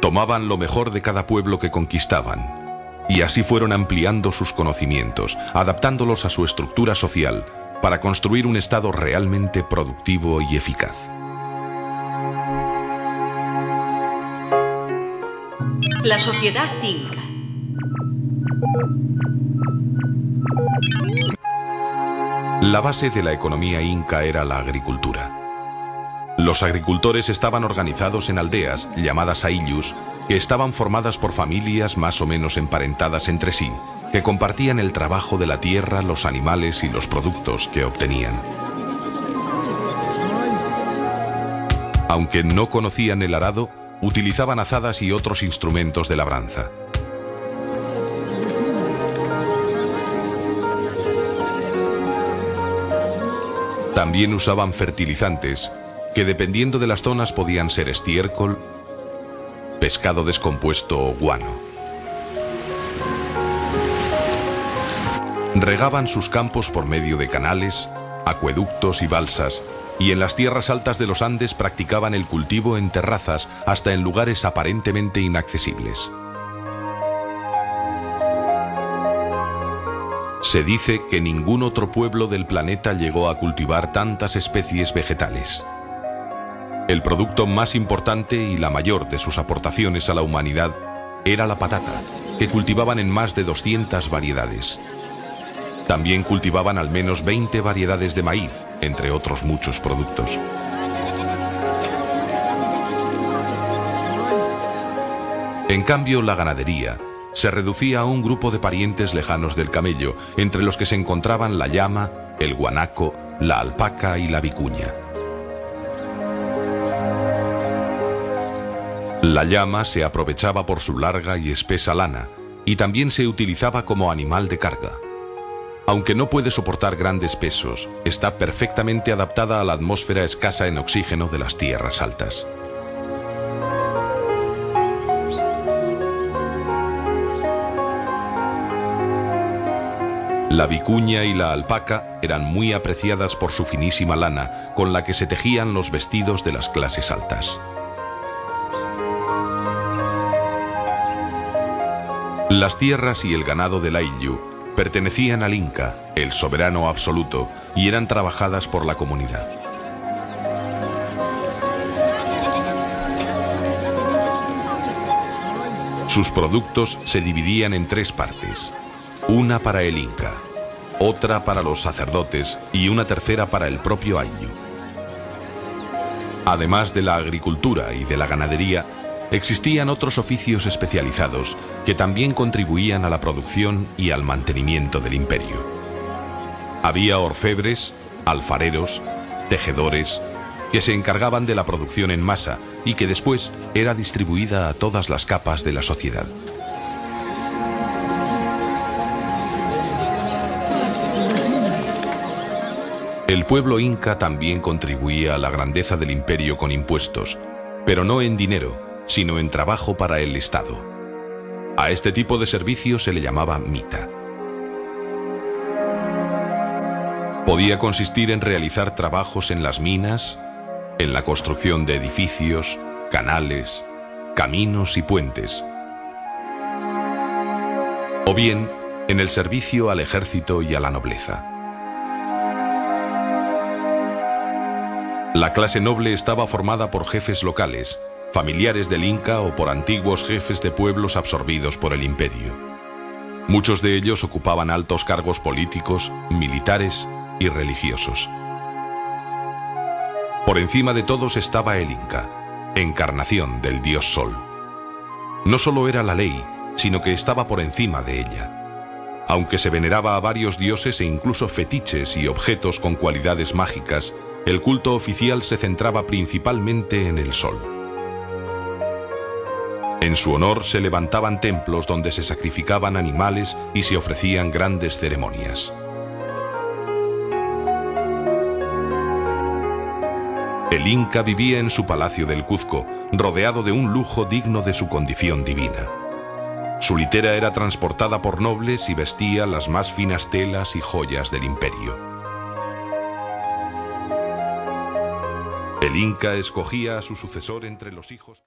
Tomaban lo mejor de cada pueblo que conquistaban, y así fueron ampliando sus conocimientos, adaptándolos a su estructura social, para construir un Estado realmente productivo y eficaz. La sociedad inca. La base de la economía inca era la agricultura. Los agricultores estaban organizados en aldeas, llamadas aillus, que estaban formadas por familias más o menos emparentadas entre sí, que compartían el trabajo de la tierra, los animales y los productos que obtenían. Aunque no conocían el arado, utilizaban azadas y otros instrumentos de labranza. También usaban fertilizantes, que dependiendo de las zonas podían ser estiércol, pescado descompuesto o guano. Regaban sus campos por medio de canales, acueductos y balsas, y en las tierras altas de los Andes practicaban el cultivo en terrazas hasta en lugares aparentemente inaccesibles. Se dice que ningún otro pueblo del planeta llegó a cultivar tantas especies vegetales. El producto más importante y la mayor de sus aportaciones a la humanidad era la patata, que cultivaban en más de 200 variedades. También cultivaban al menos 20 variedades de maíz, entre otros muchos productos. En cambio, la ganadería se reducía a un grupo de parientes lejanos del camello, entre los que se encontraban la llama, el guanaco, la alpaca y la vicuña. La llama se aprovechaba por su larga y espesa lana, y también se utilizaba como animal de carga. Aunque no puede soportar grandes pesos, está perfectamente adaptada a la atmósfera escasa en oxígeno de las tierras altas. La vicuña y la alpaca eran muy apreciadas por su finísima lana, con la que se tejían los vestidos de las clases altas. Las tierras y el ganado del Ayllu pertenecían al Inca, el soberano absoluto, y eran trabajadas por la comunidad. Sus productos se dividían en tres partes, una para el Inca, otra para los sacerdotes y una tercera para el propio Ayllu. Además de la agricultura y de la ganadería, Existían otros oficios especializados que también contribuían a la producción y al mantenimiento del imperio. Había orfebres, alfareros, tejedores, que se encargaban de la producción en masa y que después era distribuida a todas las capas de la sociedad. El pueblo inca también contribuía a la grandeza del imperio con impuestos, pero no en dinero, sino en trabajo para el Estado. A este tipo de servicio se le llamaba mita. Podía consistir en realizar trabajos en las minas, en la construcción de edificios, canales, caminos y puentes, o bien en el servicio al ejército y a la nobleza. La clase noble estaba formada por jefes locales, familiares del Inca o por antiguos jefes de pueblos absorbidos por el imperio. Muchos de ellos ocupaban altos cargos políticos, militares y religiosos. Por encima de todos estaba el Inca, encarnación del dios Sol. No solo era la ley, sino que estaba por encima de ella. Aunque se veneraba a varios dioses e incluso fetiches y objetos con cualidades mágicas, el culto oficial se centraba principalmente en el Sol. En su honor se levantaban templos donde se sacrificaban animales y se ofrecían grandes ceremonias. El Inca vivía en su palacio del Cuzco, rodeado de un lujo digno de su condición divina. Su litera era transportada por nobles y vestía las más finas telas y joyas del imperio. El Inca escogía a su sucesor entre los hijos...